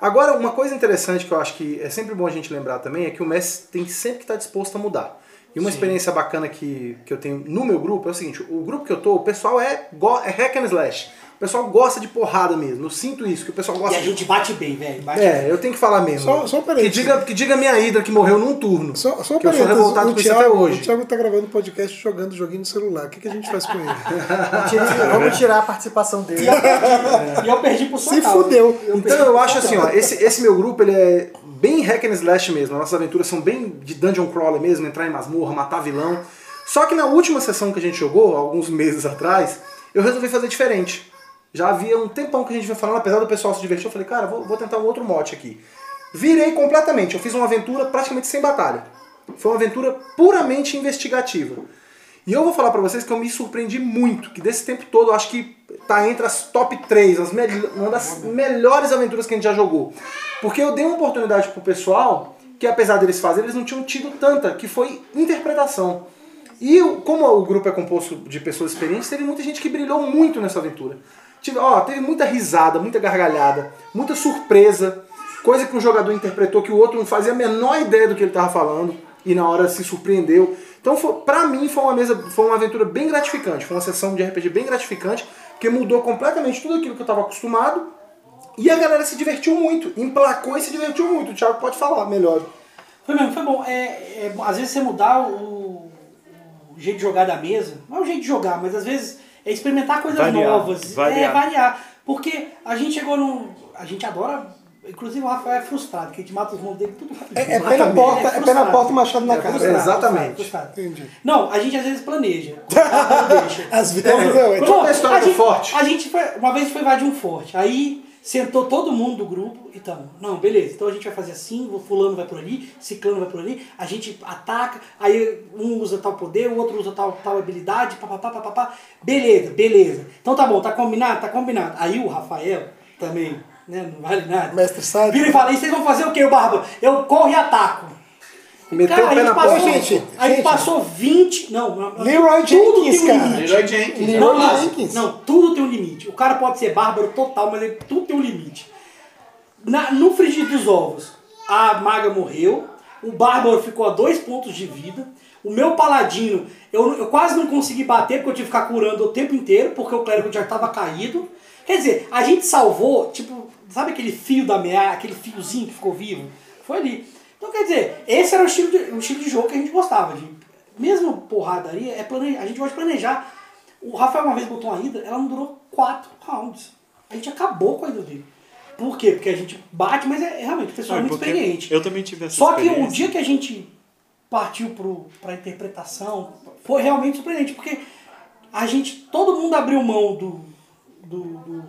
[SPEAKER 4] Agora, uma coisa interessante que eu acho que é sempre bom a gente lembrar também é que o mestre tem sempre que estar disposto a mudar. E uma experiência bacana que, que eu tenho no meu grupo é o seguinte: o grupo que eu tô, o pessoal é, é hack and slash. O pessoal gosta de porrada mesmo. Eu sinto isso, que o pessoal
[SPEAKER 7] E
[SPEAKER 4] gosta
[SPEAKER 7] a
[SPEAKER 4] de.
[SPEAKER 7] gente bate bem, velho.
[SPEAKER 4] É, eu tenho que falar mesmo.
[SPEAKER 1] Só- só um
[SPEAKER 4] que, diga, que diga minha Hidra que morreu num turno.
[SPEAKER 1] Só, só um
[SPEAKER 4] que eu sou revoltado
[SPEAKER 1] o
[SPEAKER 4] com isso até
[SPEAKER 1] Thiago,
[SPEAKER 4] hoje.
[SPEAKER 1] o Thiago tá gravando podcast jogando joguinho no celular. O que, que a gente faz com ele? [laughs]
[SPEAKER 2] Vamos tirar a participação dele. [laughs]
[SPEAKER 7] E eu perdi por sua
[SPEAKER 1] Se
[SPEAKER 7] causa.
[SPEAKER 1] fudeu.
[SPEAKER 4] Então eu acho assim, ó, esse, esse meu grupo ele é bem hack and slash mesmo. As nossas aventuras são bem de dungeon crawler mesmo, entrar em masmorra, matar vilão. Só que na última sessão que a gente jogou, alguns meses atrás, eu resolvi fazer diferente. Já havia um tempão que a gente vinha falando, apesar do pessoal se divertir, eu falei, cara, vou, vou tentar um outro mote aqui. Virei completamente, eu fiz uma aventura praticamente sem batalha. Foi uma aventura puramente investigativa. E eu vou falar pra vocês que eu me surpreendi muito, que desse tempo todo eu acho que tá entre as top 3, as uma das melhores aventuras que a gente já jogou. Porque eu dei uma oportunidade pro pessoal, que apesar deles fazerem, eles não tinham tido tanta, que foi interpretação. E como o grupo é composto de pessoas experientes, teve muita gente que brilhou muito nessa aventura. Tive, ó, teve muita risada, muita gargalhada, muita surpresa, coisa que um jogador interpretou que o outro não fazia a menor ideia do que ele estava falando e na hora se surpreendeu. Então, foi, pra mim, foi uma mesa, foi uma aventura bem gratificante, foi uma sessão de RPG bem gratificante, porque mudou completamente tudo aquilo que eu estava acostumado e a galera se divertiu muito, emplacou e se divertiu muito. O Thiago pode falar melhor.
[SPEAKER 7] Foi mesmo, foi bom. É, é, às vezes você mudar o, o jeito de jogar da mesa, não é o jeito de jogar, mas às vezes é experimentar coisas
[SPEAKER 3] Variar,
[SPEAKER 7] novas.
[SPEAKER 3] variar.
[SPEAKER 7] É, variar. Porque a gente chegou num. A gente adora. Inclusive o Rafael é frustrado, que a gente mata os mundos dele tudo rápido.
[SPEAKER 1] É, é pé na porta, é pé na porta e machado na cara.
[SPEAKER 7] frustrado,
[SPEAKER 4] Exatamente.
[SPEAKER 7] frustrado, frustrado.
[SPEAKER 1] Entendi.
[SPEAKER 7] Não, a gente às vezes planeja. Não. [laughs]
[SPEAKER 1] Às vezes não, é
[SPEAKER 4] Conta a história do
[SPEAKER 7] gente,
[SPEAKER 4] forte.
[SPEAKER 7] A gente foi, uma vez foi invadir um forte. Aí sentou todo mundo do grupo e tamo. Não, beleza. Então a gente vai fazer assim, o fulano vai por ali, ciclano vai por ali, a gente ataca, aí um usa tal poder, o outro usa tal, tal habilidade, papapá, papapá. Beleza, beleza. Então tá bom, tá combinado? Tá combinado. Aí o Rafael também, né, não vale nada.
[SPEAKER 1] Mestre sádico.
[SPEAKER 7] Vira e fala, e vocês vão fazer o quê, o Barba? Eu corro e ataco.
[SPEAKER 4] Meteu
[SPEAKER 7] Cara,
[SPEAKER 4] o pé na
[SPEAKER 7] passou,
[SPEAKER 4] porta.
[SPEAKER 1] gente,
[SPEAKER 7] a gente passou 20. Não,
[SPEAKER 1] Leroy
[SPEAKER 7] tudo
[SPEAKER 1] Jenkins,
[SPEAKER 7] tem um
[SPEAKER 1] cara.
[SPEAKER 7] limite.
[SPEAKER 5] Leroy Jenkins.
[SPEAKER 1] Leroy
[SPEAKER 7] Não, não,
[SPEAKER 1] Jenkins.
[SPEAKER 7] não, tudo tem um limite. O cara pode ser bárbaro total, mas ele, tudo tem um limite. Na- no frigir dos ovos, a maga morreu, o bárbaro ficou a dois pontos de vida, o meu paladino, eu, eu quase não consegui bater porque eu tive que ficar curando o tempo inteiro, porque o clérigo já estava caído. Quer dizer, a gente salvou, tipo, sabe aquele fio da meia, aquele fiozinho que ficou vivo? Foi ali. Então, quer dizer, esse era o estilo de, o estilo de jogo que a gente gostava. De, mesmo porradaria, é plane, a gente gosta de planejar. O Rafael uma vez botou uma Hydra, ela não durou quatro rounds. A gente acabou com a Hydra dele. Por quê? Porque a gente bate, mas é, é realmente, o pessoal é muito experiente.
[SPEAKER 3] Eu também tive essa
[SPEAKER 7] Só que o dia que a gente partiu pro, pra interpretação, foi realmente surpreendente, porque a gente, todo mundo abriu mão do, do, do-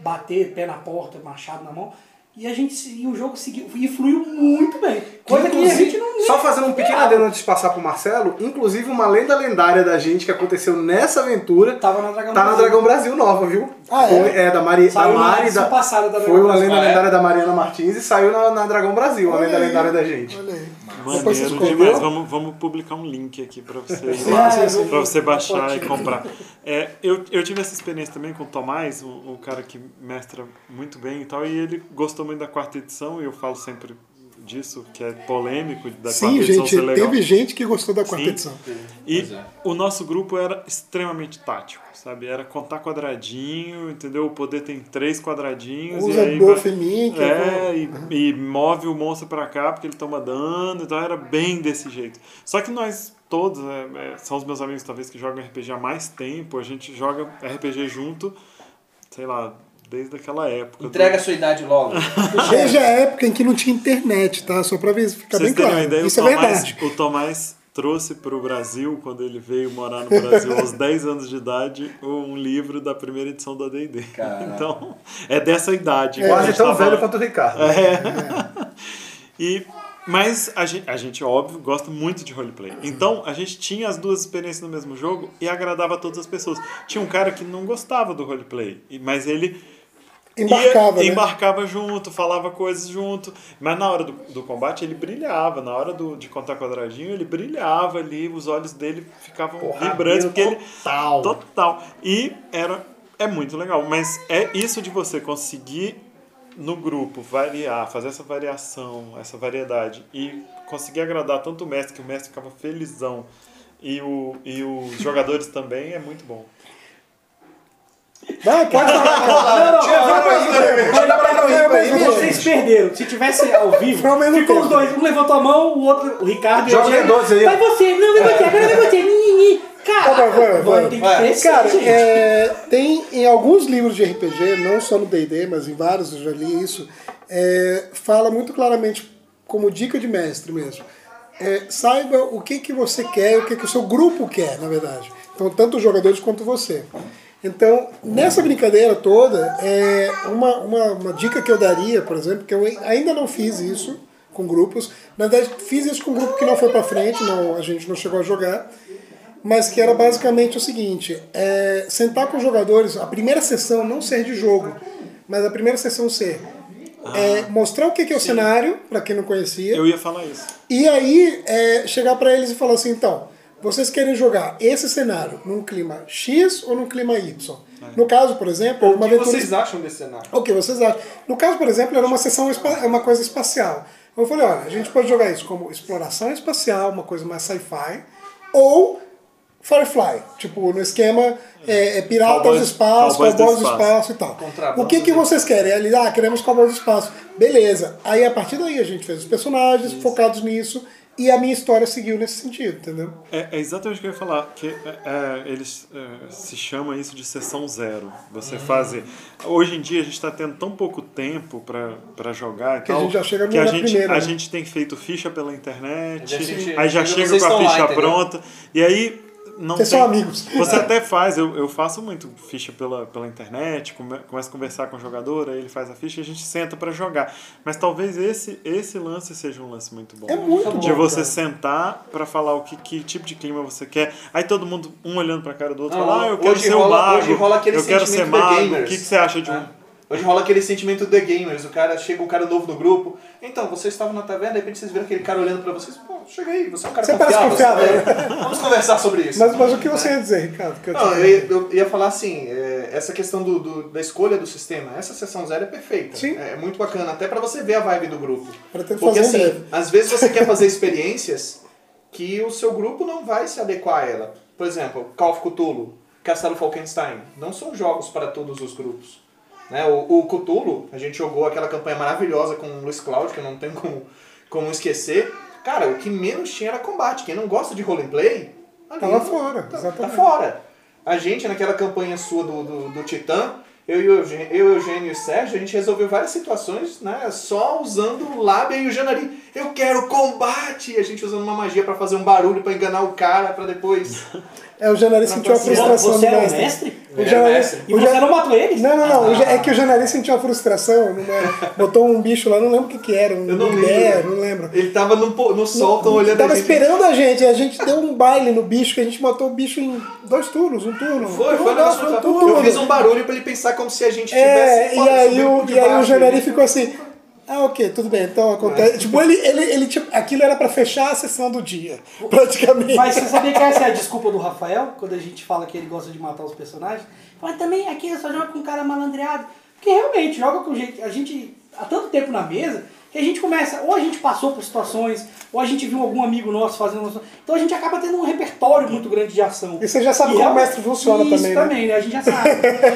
[SPEAKER 7] bater pé na porta, machado na mão, e a gente e o jogo seguiu e fluiu muito bem. Coisa que a
[SPEAKER 4] Inclusive,
[SPEAKER 7] gente não
[SPEAKER 4] Só fazendo um pequeno adendo antes de passar pro Marcelo, inclusive uma lenda lendária da gente que aconteceu nessa aventura
[SPEAKER 7] Tava na Dragão
[SPEAKER 4] tá na
[SPEAKER 7] Brasil.
[SPEAKER 4] Dragão Brasil nova, viu?
[SPEAKER 1] Ah, é?
[SPEAKER 4] Foi, é da, Mari, da
[SPEAKER 7] Saiu na
[SPEAKER 4] Mari. Da,
[SPEAKER 7] da
[SPEAKER 4] foi uma lenda
[SPEAKER 5] Ah, é?
[SPEAKER 4] lendária da Mariana Martins e saiu na, na Dragão Brasil, uma
[SPEAKER 1] Olha
[SPEAKER 4] lenda lendária da gente.
[SPEAKER 1] Olha aí.
[SPEAKER 3] Maneiro demais. Vamos, vamos publicar um link aqui pra você, [laughs]
[SPEAKER 7] É,
[SPEAKER 3] pra você baixar e comprar. É, eu, eu tive essa experiência também com o Tomás, um, um cara que mestra muito bem e tal, e ele gostou muito da quarta edição, e eu falo sempre disso, que é polêmico, da
[SPEAKER 1] Sim,
[SPEAKER 3] quarta edição
[SPEAKER 1] gente,
[SPEAKER 3] ser legal.
[SPEAKER 1] teve gente que gostou da quarta
[SPEAKER 3] Sim.
[SPEAKER 1] edição.
[SPEAKER 3] E
[SPEAKER 5] é.
[SPEAKER 3] o nosso grupo era extremamente tático, sabe? Era contar quadradinho, entendeu? O poder tem três quadradinhos.
[SPEAKER 1] Usa
[SPEAKER 3] e aí
[SPEAKER 1] buff
[SPEAKER 3] vai-
[SPEAKER 1] em mim, que
[SPEAKER 3] É, e, e move o monstro pra cá porque ele toma dano, então era bem desse jeito. Só que nós todos, é, é, são os meus amigos talvez que jogam RPG há mais tempo, a gente joga RPG junto, sei lá, desde aquela época.
[SPEAKER 5] Entrega a sua idade logo. [laughs]
[SPEAKER 1] Desde a época em que não tinha internet, tá? Só pra ver, ficar bem
[SPEAKER 3] vocês uma
[SPEAKER 1] claro.
[SPEAKER 3] ideia,
[SPEAKER 1] Isso
[SPEAKER 3] o
[SPEAKER 1] é
[SPEAKER 3] Tomás,
[SPEAKER 1] verdade.
[SPEAKER 3] o Tomás trouxe para o Brasil, quando ele veio morar no Brasil aos [laughs] 10 anos de idade, um livro da primeira edição da D&D. [laughs] Então, é dessa idade.
[SPEAKER 4] Quase
[SPEAKER 3] gente
[SPEAKER 4] tão
[SPEAKER 3] tava-
[SPEAKER 4] velho quanto o Ricardo.
[SPEAKER 3] E, mas a gente, a gente, óbvio, gosta muito de roleplay. Então, a gente tinha as duas experiências no mesmo jogo e agradava a todas as pessoas. Tinha um cara que não gostava do roleplay, mas ele
[SPEAKER 1] Embarcava,
[SPEAKER 3] ia,
[SPEAKER 1] né?
[SPEAKER 3] embarcava junto, falava coisas junto. Mas na hora do, do combate ele brilhava. Na hora do, de contar quadradinho, ele brilhava ali, os olhos dele ficavam
[SPEAKER 4] Porradeiro
[SPEAKER 3] vibrantes. Porque ele,
[SPEAKER 4] total.
[SPEAKER 3] Total. E era, é muito legal. Mas é isso de você conseguir no grupo variar, fazer essa variação, essa variedade e conseguir agradar tanto o mestre, que o mestre ficava felizão, e, o, e os jogadores também, é muito bom.
[SPEAKER 1] Vai, pode falar.
[SPEAKER 7] Não, não, Vocês perderam. Se tivesse ao vivo, ficou
[SPEAKER 1] tempo.
[SPEAKER 7] os dois. Um levantou a mão, o outro, o Ricardo e o
[SPEAKER 4] Joga
[SPEAKER 7] Diego.
[SPEAKER 4] dois aí.
[SPEAKER 7] Vai você, não, você, agora ni. Cara,
[SPEAKER 1] Vai, vai, vai, vai.
[SPEAKER 7] tem que crescer,
[SPEAKER 1] Cara, é, tem em alguns livros de RPG, não só no D&D, mas em vários, eu já li isso, é, fala muito claramente como dica de mestre mesmo. É, saiba o que, que você quer, o que, que o seu grupo quer, na verdade. Então, tanto os jogadores quanto você. Então, nessa brincadeira toda, é uma, uma, uma dica que eu daria, por exemplo, que eu ainda não fiz isso com grupos. Na verdade, fiz isso com um grupo que não foi para frente, não, a gente não chegou a jogar. Mas que era basicamente o seguinte: é, sentar com os jogadores, a primeira sessão não ser de jogo, mas a primeira sessão ser é, mostrar o que que é o cenário, para quem não conhecia.
[SPEAKER 3] Eu ia falar isso.
[SPEAKER 1] E aí é, chegar para eles e falar assim, então, vocês querem jogar esse cenário num clima X ou num clima Y? No caso, por exemplo,
[SPEAKER 5] O
[SPEAKER 1] uma
[SPEAKER 5] que
[SPEAKER 1] aventura
[SPEAKER 5] vocês acham desse cenário?
[SPEAKER 1] o que vocês acham? No caso, por exemplo, era uma sessão, é uma coisa espacial. Eu falei, olha, a gente pode jogar isso como exploração espacial, uma coisa mais sci-fi, ou Firefly, tipo, no esquema é, é piratas
[SPEAKER 3] Cowboys-
[SPEAKER 1] do espaço,
[SPEAKER 3] cowboys
[SPEAKER 1] cowboys,
[SPEAKER 3] do espaço.
[SPEAKER 1] espaço e tal.
[SPEAKER 5] Contrabando
[SPEAKER 1] O que, que vocês querem? Ali, ah, queremos cowboys do espaço. Beleza. Aí, a partir daí, a gente fez os personagens focados nisso, e a minha história seguiu nesse sentido, entendeu?
[SPEAKER 3] É, é exatamente o que eu ia falar, que é, é, eles é, se chama isso de sessão zero. Você fazer. Hoje em dia a gente está tendo tão pouco tempo para jogar e
[SPEAKER 1] Que a
[SPEAKER 3] tal,
[SPEAKER 1] gente já chega
[SPEAKER 3] que a gente,
[SPEAKER 1] primeira,
[SPEAKER 3] a
[SPEAKER 1] né?
[SPEAKER 3] gente tem feito ficha pela internet,
[SPEAKER 5] A gente-
[SPEAKER 3] aí já
[SPEAKER 5] chega,
[SPEAKER 3] com a
[SPEAKER 5] lá,
[SPEAKER 3] ficha
[SPEAKER 5] entendeu?
[SPEAKER 3] pronta, e aí não
[SPEAKER 1] Vocês
[SPEAKER 3] tem,
[SPEAKER 1] são amigos.
[SPEAKER 3] Você até faz, eu, eu faço muito ficha pela, pela internet, come, começo a conversar com o jogador, aí ele faz a ficha e a gente senta para jogar. Mas talvez esse, esse lance seja um lance muito bom.
[SPEAKER 1] É muito
[SPEAKER 3] De
[SPEAKER 1] bom,
[SPEAKER 3] você
[SPEAKER 1] cara.
[SPEAKER 3] sentar pra falar o que, que tipo de clima você quer. Aí todo mundo, um olhando pra cara do outro,
[SPEAKER 5] Não,
[SPEAKER 3] fala, ah, eu quero
[SPEAKER 5] hoje
[SPEAKER 3] ser
[SPEAKER 5] rola-
[SPEAKER 3] um mago,
[SPEAKER 5] hoje rola aquele
[SPEAKER 3] eu quero ser mago, o que, que você acha de um...
[SPEAKER 5] É. Hoje rola aquele sentimento The Gamers, o cara chega um cara novo no grupo. Então, vocês estavam na taverna, de repente vocês viram aquele cara olhando pra vocês. Pô, chega aí, você é um cara
[SPEAKER 1] Você parece
[SPEAKER 5] confiável.
[SPEAKER 1] confiável,
[SPEAKER 5] é. [laughs] Vamos conversar sobre isso.
[SPEAKER 1] Mas, mas o que você ia dizer, Ricardo? Eu
[SPEAKER 5] Não, eu ia, eu ia falar assim, é, essa questão do, do- da escolha do sistema, essa sessão zero é perfeita.
[SPEAKER 1] Sim.
[SPEAKER 5] É muito bacana, até pra você ver a vibe do grupo.
[SPEAKER 1] Pretendo
[SPEAKER 5] Porque
[SPEAKER 1] fazer em
[SPEAKER 5] assim,
[SPEAKER 1] breve.
[SPEAKER 5] às vezes você quer fazer experiências que o seu grupo não vai se adequar a ela. Por exemplo, Call of Cthulhu, Castelo Falkenstein, não são jogos para todos os grupos. Né? O, o Cthulhu, a gente jogou aquela campanha maravilhosa com o Luiz Cláudio, que eu não tenho como, como esquecer. Cara, o que menos tinha era combate. Quem não gosta de roleplay, ali
[SPEAKER 1] Tá lá fora,
[SPEAKER 5] tá,
[SPEAKER 1] exatamente.
[SPEAKER 5] tá fora. A gente, naquela campanha sua do, do, do Titã, eu e o Eugênio, eu, Eugênio e o Sérgio, a gente resolveu várias situações, né? Só usando o lábio e o Janari. Eu quero combate! E a gente usando uma magia pra fazer um barulho pra enganar o cara, pra depois. [laughs]
[SPEAKER 1] É, o Janari sentiu a frustração
[SPEAKER 7] Você
[SPEAKER 1] do
[SPEAKER 7] era o
[SPEAKER 1] mestre. O Janari,
[SPEAKER 5] mestre.
[SPEAKER 7] E
[SPEAKER 1] o
[SPEAKER 7] não matou eles?
[SPEAKER 1] Não, não, não. Ja- É que o Janari sentiu a frustração. numa- botou um bicho lá, não lembro o que, que era. Um
[SPEAKER 5] Eu não
[SPEAKER 1] mulher,
[SPEAKER 5] lembro.
[SPEAKER 1] não lembro.
[SPEAKER 5] Ele tava no, no sol, tão olhando
[SPEAKER 1] Tava
[SPEAKER 5] a gente.
[SPEAKER 1] esperando a gente. A gente deu um baile no bicho, que a gente matou o bicho em dois turnos, um turno.
[SPEAKER 5] Foi, foi
[SPEAKER 1] Não, foi um turno.
[SPEAKER 5] Eu fiz um barulho pra ele pensar como se a gente
[SPEAKER 1] É,
[SPEAKER 5] tivesse
[SPEAKER 1] e aí, o, e aí o Janari
[SPEAKER 5] ele-
[SPEAKER 1] ficou assim. Ah, ok, tudo bem, então acontece. Tipo, ele, ele, ele, tipo, aquilo era pra fechar a sessão do dia, praticamente.
[SPEAKER 7] Mas você sabia que essa é a desculpa do Rafael, quando a gente fala que ele gosta de matar os personagens? Mas também aqui eu só jogo com um cara malandreado. Porque realmente, joga com gente. A gente, há tanto tempo na mesa, que a gente começa, ou a gente passou por situações, ou a gente viu algum amigo nosso fazendo. uma- Então a gente acaba tendo um repertório muito grande de ação.
[SPEAKER 1] E você já sabe
[SPEAKER 7] E
[SPEAKER 1] como o mestre funciona
[SPEAKER 7] Isso
[SPEAKER 1] também, né?
[SPEAKER 7] também, né? A gente já sabe.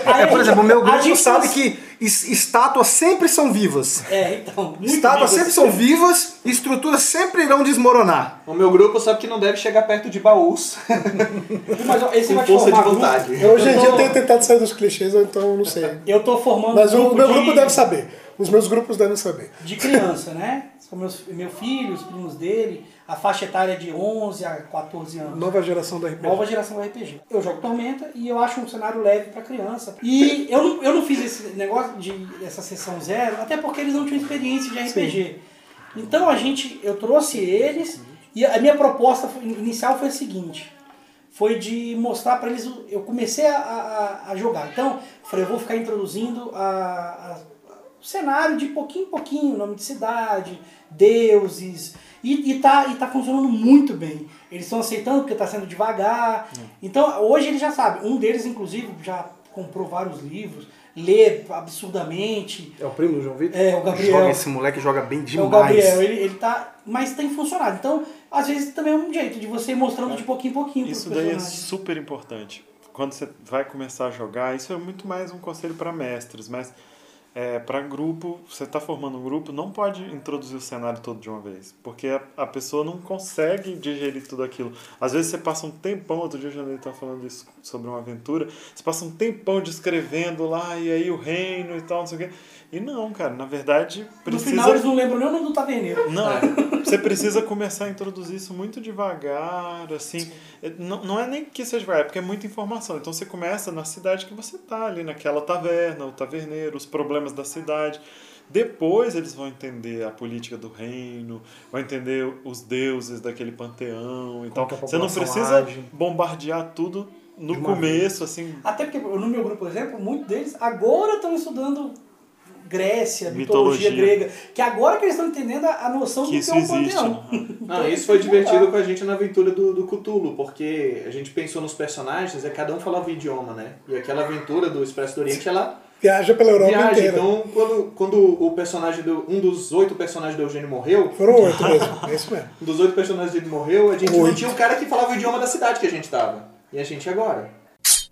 [SPEAKER 7] Aí [laughs]
[SPEAKER 4] É, por
[SPEAKER 7] gente-
[SPEAKER 4] exemplo, o meu grupo
[SPEAKER 7] gente
[SPEAKER 4] sabe que estátuas sempre são vivas.
[SPEAKER 7] É, então.
[SPEAKER 4] Estátuas sempre são vivas e estruturas sempre irão desmoronar.
[SPEAKER 5] O meu grupo sabe que não deve chegar perto de baús. [laughs]
[SPEAKER 7] Mas ó, esse
[SPEAKER 5] Com
[SPEAKER 7] vai
[SPEAKER 5] força de
[SPEAKER 7] formar grupo.
[SPEAKER 5] vontade.
[SPEAKER 1] Hoje em
[SPEAKER 7] Eu
[SPEAKER 1] dia eu tenho tentado sair dos clichês, então eu não sei.
[SPEAKER 7] Eu tô formando
[SPEAKER 1] Mas
[SPEAKER 7] um
[SPEAKER 1] o meu grupo
[SPEAKER 7] de-
[SPEAKER 1] deve saber. Os meus grupos devem saber.
[SPEAKER 7] de criança, né? São meus, meu filho, os primos dele, a faixa etária de 11 a 14 anos.
[SPEAKER 1] Nova geração do RPG.
[SPEAKER 7] Nova geração do RPG. Eu jogo Tormenta e eu acho um cenário leve pra criança. E eu não, eu não fiz esse negócio de essa sessão zero, até porque eles não tinham experiência de RPG. Então a gente, eu trouxe eles e a minha proposta inicial foi a seguinte. Foi de mostrar pra eles. Eu comecei a, a, a jogar. Então, eu falei, eu vou ficar introduzindo a, a- o cenário de pouquinho em pouquinho, nome de cidade, deuses. E, e, tá, e tá funcionando muito bem. Eles estão aceitando porque tá sendo devagar. Então, hoje eles já sabem. Um deles, inclusive, já comprou vários livros, lê absurdamente.
[SPEAKER 4] É o primo do João Vitor?
[SPEAKER 7] É, o Gabriel.
[SPEAKER 4] Joga, esse moleque joga bem
[SPEAKER 7] É o
[SPEAKER 4] demais.
[SPEAKER 7] Gabriel, ele, ele tá. Mas tem funcionado. Então, às vezes também é um jeito de você ir mostrando de pouquinho em pouquinho
[SPEAKER 3] Isso daí é super importante. Quando você vai começar a jogar, isso é muito mais um conselho para mestres, mas é, para grupo, você está formando um grupo, não pode introduzir o cenário todo de uma vez, porque a, a pessoa não consegue digerir tudo aquilo. Às vezes você passa um tempão, outro dia o Janine estava falando isso sobre uma aventura, você passa um tempão descrevendo lá, e aí o reino e tal, não sei o quê. E não, cara, na verdade precisa...
[SPEAKER 7] No final eles não lembram nem o nome do taverneiro.
[SPEAKER 3] Não, você precisa começar a introduzir isso muito devagar, assim. Não, não é nem que seja devagar, é porque é muita informação. Então você começa na cidade que você tá ali, naquela taverna, o taverneiro, os problemas da cidade. Depois eles vão entender a política do reino, vão entender os deuses daquele panteão e
[SPEAKER 4] Como
[SPEAKER 3] tal.
[SPEAKER 4] a
[SPEAKER 3] Você não precisa
[SPEAKER 4] age.
[SPEAKER 3] bombardear tudo no começo, assim.
[SPEAKER 7] Até porque no meu grupo, por exemplo, muitos deles agora estão estudando Grécia, mitologia,
[SPEAKER 3] Mitologia.
[SPEAKER 7] grega, que agora que eles estão entendendo a, a noção
[SPEAKER 3] Que
[SPEAKER 7] do
[SPEAKER 3] isso
[SPEAKER 7] que é um
[SPEAKER 3] existe.
[SPEAKER 7] panteão.
[SPEAKER 3] né? [laughs]
[SPEAKER 5] Não, isso foi divertido com a gente na aventura do, do Cthulhu, porque a gente pensou nos personagens, e cada um falava o idioma, né? E aquela aventura do Expresso do Oriente, ela
[SPEAKER 1] Viaja pela Europa
[SPEAKER 5] viaja.
[SPEAKER 1] inteira.
[SPEAKER 5] Então, quando, quando o personagem do. Um dos oito personagens do Eugênio morreu,
[SPEAKER 1] Foram oito mesmo, é isso mesmo.
[SPEAKER 5] um dos oito personagens dele morreu, a gente não
[SPEAKER 1] Oito.
[SPEAKER 5] tinha um cara que falava o idioma da cidade que a gente tava. E a gente agora.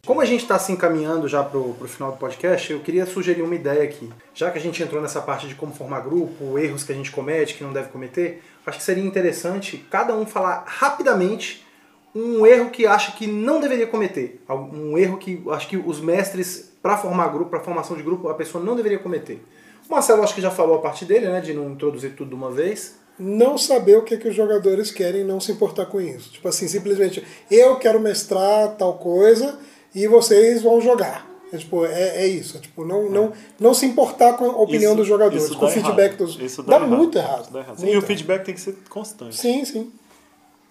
[SPEAKER 4] Como a gente está se encaminhando já pro, pro final do podcast, eu queria sugerir uma ideia aqui. Já que a gente entrou nessa parte de como formar grupo, erros que a gente comete, que não deve cometer, acho que seria interessante cada um falar rapidamente um erro que acha que não deveria cometer. Um erro que acho que os mestres, para formar grupo, para formação de grupo, a pessoa não deveria cometer. O Marcelo acho que já falou a parte dele, né, de não introduzir tudo de uma vez.
[SPEAKER 1] Não saber o que, que os jogadores querem não se importar com isso. Tipo assim, simplesmente, eu quero mestrar tal coisa e vocês vão jogar. É, tipo, é, é isso. É, tipo, não, Não, não se importar com a opinião
[SPEAKER 3] Isso-
[SPEAKER 1] dos jogadores,
[SPEAKER 3] isso
[SPEAKER 1] com o feedback
[SPEAKER 3] errado.
[SPEAKER 1] dos.
[SPEAKER 3] Isso
[SPEAKER 1] dá,
[SPEAKER 3] dá,
[SPEAKER 1] muito
[SPEAKER 3] errado.
[SPEAKER 1] errado.
[SPEAKER 3] Isso dá errado.
[SPEAKER 1] Muito
[SPEAKER 3] E o
[SPEAKER 1] errado.
[SPEAKER 3] feedback tem que ser constante.
[SPEAKER 1] Sim, sim.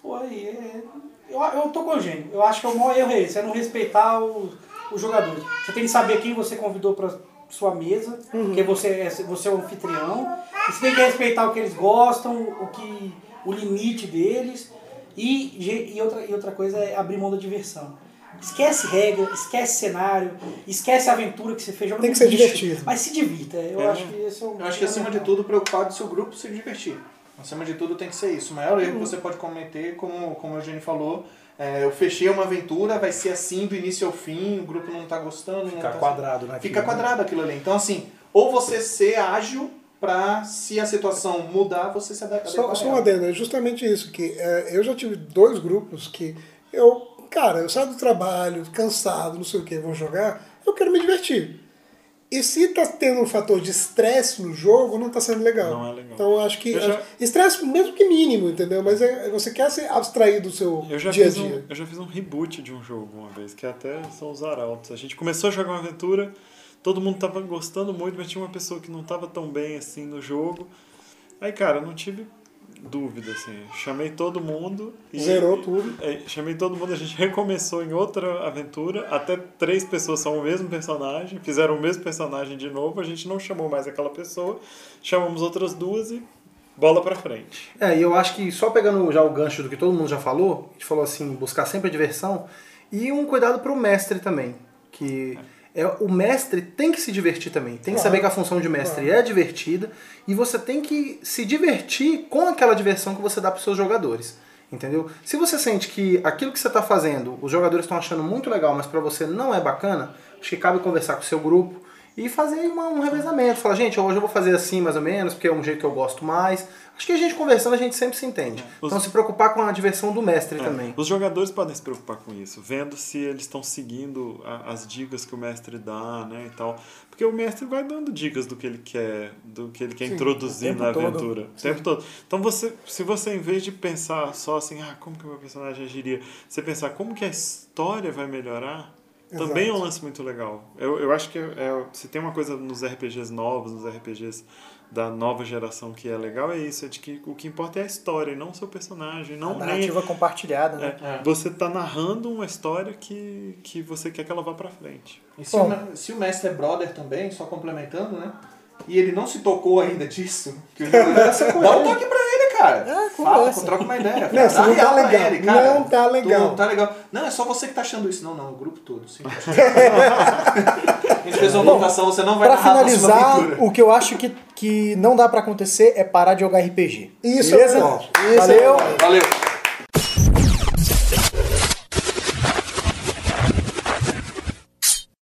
[SPEAKER 7] Pô, aí, é- eu, eu tô com o Eugênio. Eu acho que o maior erro é esse, é não respeitar o- os jogadores. Você tem que saber quem você convidou pra sua mesa, porque você é, você é o anfitrião. E você tem que respeitar o que eles gostam, o, que, o limite deles. E, e, outra, e outra coisa é abrir mão da diversão. Esquece regra, esquece cenário, esquece a aventura que você fez.
[SPEAKER 1] Tem que ser
[SPEAKER 7] lixo,
[SPEAKER 1] divertido.
[SPEAKER 7] Mas se divirta. Eu
[SPEAKER 3] É.
[SPEAKER 7] acho que esse é o
[SPEAKER 5] Eu acho que acima de tudo, preocupado se o grupo se divertir. Acima de tudo tem que ser isso. O maior erro que você pode cometer, como, como o Eugênio falou, é, eu fechei uma aventura, vai ser assim do início ao fim, o grupo não tá gostando, não
[SPEAKER 4] Ficar
[SPEAKER 5] tá...
[SPEAKER 4] quadrado.
[SPEAKER 5] Fica
[SPEAKER 4] né?
[SPEAKER 5] quadrado aquilo ali. Então, assim, ou você ser ágil pra, se a situação mudar, você se adaptar.
[SPEAKER 1] Só, só um adendo, é justamente isso, que é, eu já tive dois grupos que eu, cara, eu saio do trabalho, cansado, não sei o que, vou jogar, eu quero me divertir. E se tá tendo um fator de estresse no jogo, não tá sendo legal.
[SPEAKER 3] Não é legal.
[SPEAKER 1] Então acho que.
[SPEAKER 3] Eu já-
[SPEAKER 1] Estresse mesmo que mínimo, entendeu? Mas é, você quer se abstrair do seu
[SPEAKER 3] Eu já,
[SPEAKER 1] dia a dia.
[SPEAKER 3] um, eu já fiz um reboot de um jogo uma vez, que até são os arautos. A gente começou a jogar uma aventura, todo mundo tava gostando muito, mas tinha uma pessoa que não tava tão bem assim no jogo. Aí, cara, eu não tive dúvida, assim. Chamei todo mundo. E,
[SPEAKER 1] Zerou tudo.
[SPEAKER 3] É, chamei todo mundo, a gente [laughs] recomeçou em outra aventura. Até três pessoas são o mesmo personagem, fizeram o mesmo personagem de novo. A gente não chamou mais aquela pessoa, chamamos outras duas e bola pra frente.
[SPEAKER 4] É, e eu acho que só pegando já o gancho do que todo mundo já falou, a gente falou assim, buscar sempre a diversão, e um cuidado pro mestre também, que é, o mestre tem que se divertir também, tem que saber que a função de mestre é divertida, e você tem que se divertir com aquela diversão que você dá pros seus jogadores. Entendeu? Se você sente que aquilo que você está fazendo, os jogadores estão achando muito legal, mas para você não é bacana, acho que cabe conversar com o seu grupo e fazer uma- um revezamento. Falar, gente, hoje eu vou fazer assim mais ou menos, porque é um jeito que eu gosto mais. Acho que a gente conversando, a gente sempre se entende.
[SPEAKER 3] Os-
[SPEAKER 4] Então se preocupar com a diversão do mestre
[SPEAKER 3] É,
[SPEAKER 4] também.
[SPEAKER 3] Os jogadores podem se preocupar com isso, vendo se eles estão seguindo a- as dicas que o mestre dá, né, e tal. Porque o mestre vai dando dicas do que ele quer, do que ele quer
[SPEAKER 1] Sim,
[SPEAKER 3] introduzir na
[SPEAKER 1] todo.
[SPEAKER 3] aventura, o tempo todo. Então você, se você em vez de pensar só assim, ah, como que o meu personagem agiria, você pensar como que a história vai melhorar, também é um
[SPEAKER 1] Exato.
[SPEAKER 3] lance muito legal. Eu, eu acho que é, é- se tem uma coisa nos RPGs novos, nos RPGs da nova geração que é legal, é isso, é de que o que importa é a história, e não o seu personagem,
[SPEAKER 2] A
[SPEAKER 3] não nem
[SPEAKER 2] narrativa compartilhada, né?
[SPEAKER 3] é, Você tá narrando uma história que, que você quer que ela vá pra frente.
[SPEAKER 5] E se, o, se o mestre é brother também, só complementando, né? E ele não se tocou ainda disso, que dá um toque pra ele, cara.
[SPEAKER 2] É,
[SPEAKER 5] Fala, troca uma ideia.
[SPEAKER 1] Não, você
[SPEAKER 5] Dá
[SPEAKER 1] não tá legal.
[SPEAKER 5] ele, cara.
[SPEAKER 1] Não tá legal.
[SPEAKER 5] Tu- tá legal. Não, é só você que tá achando isso. Não, não, o grupo todo. Sim. [laughs] a gente fez uma votação, você não vai
[SPEAKER 2] Pra finalizar, o que eu acho que, que não dá pra acontecer é parar de jogar RPG.
[SPEAKER 1] Isso
[SPEAKER 2] Beleza?
[SPEAKER 1] é. Isso é
[SPEAKER 2] Valeu!
[SPEAKER 5] Valeu.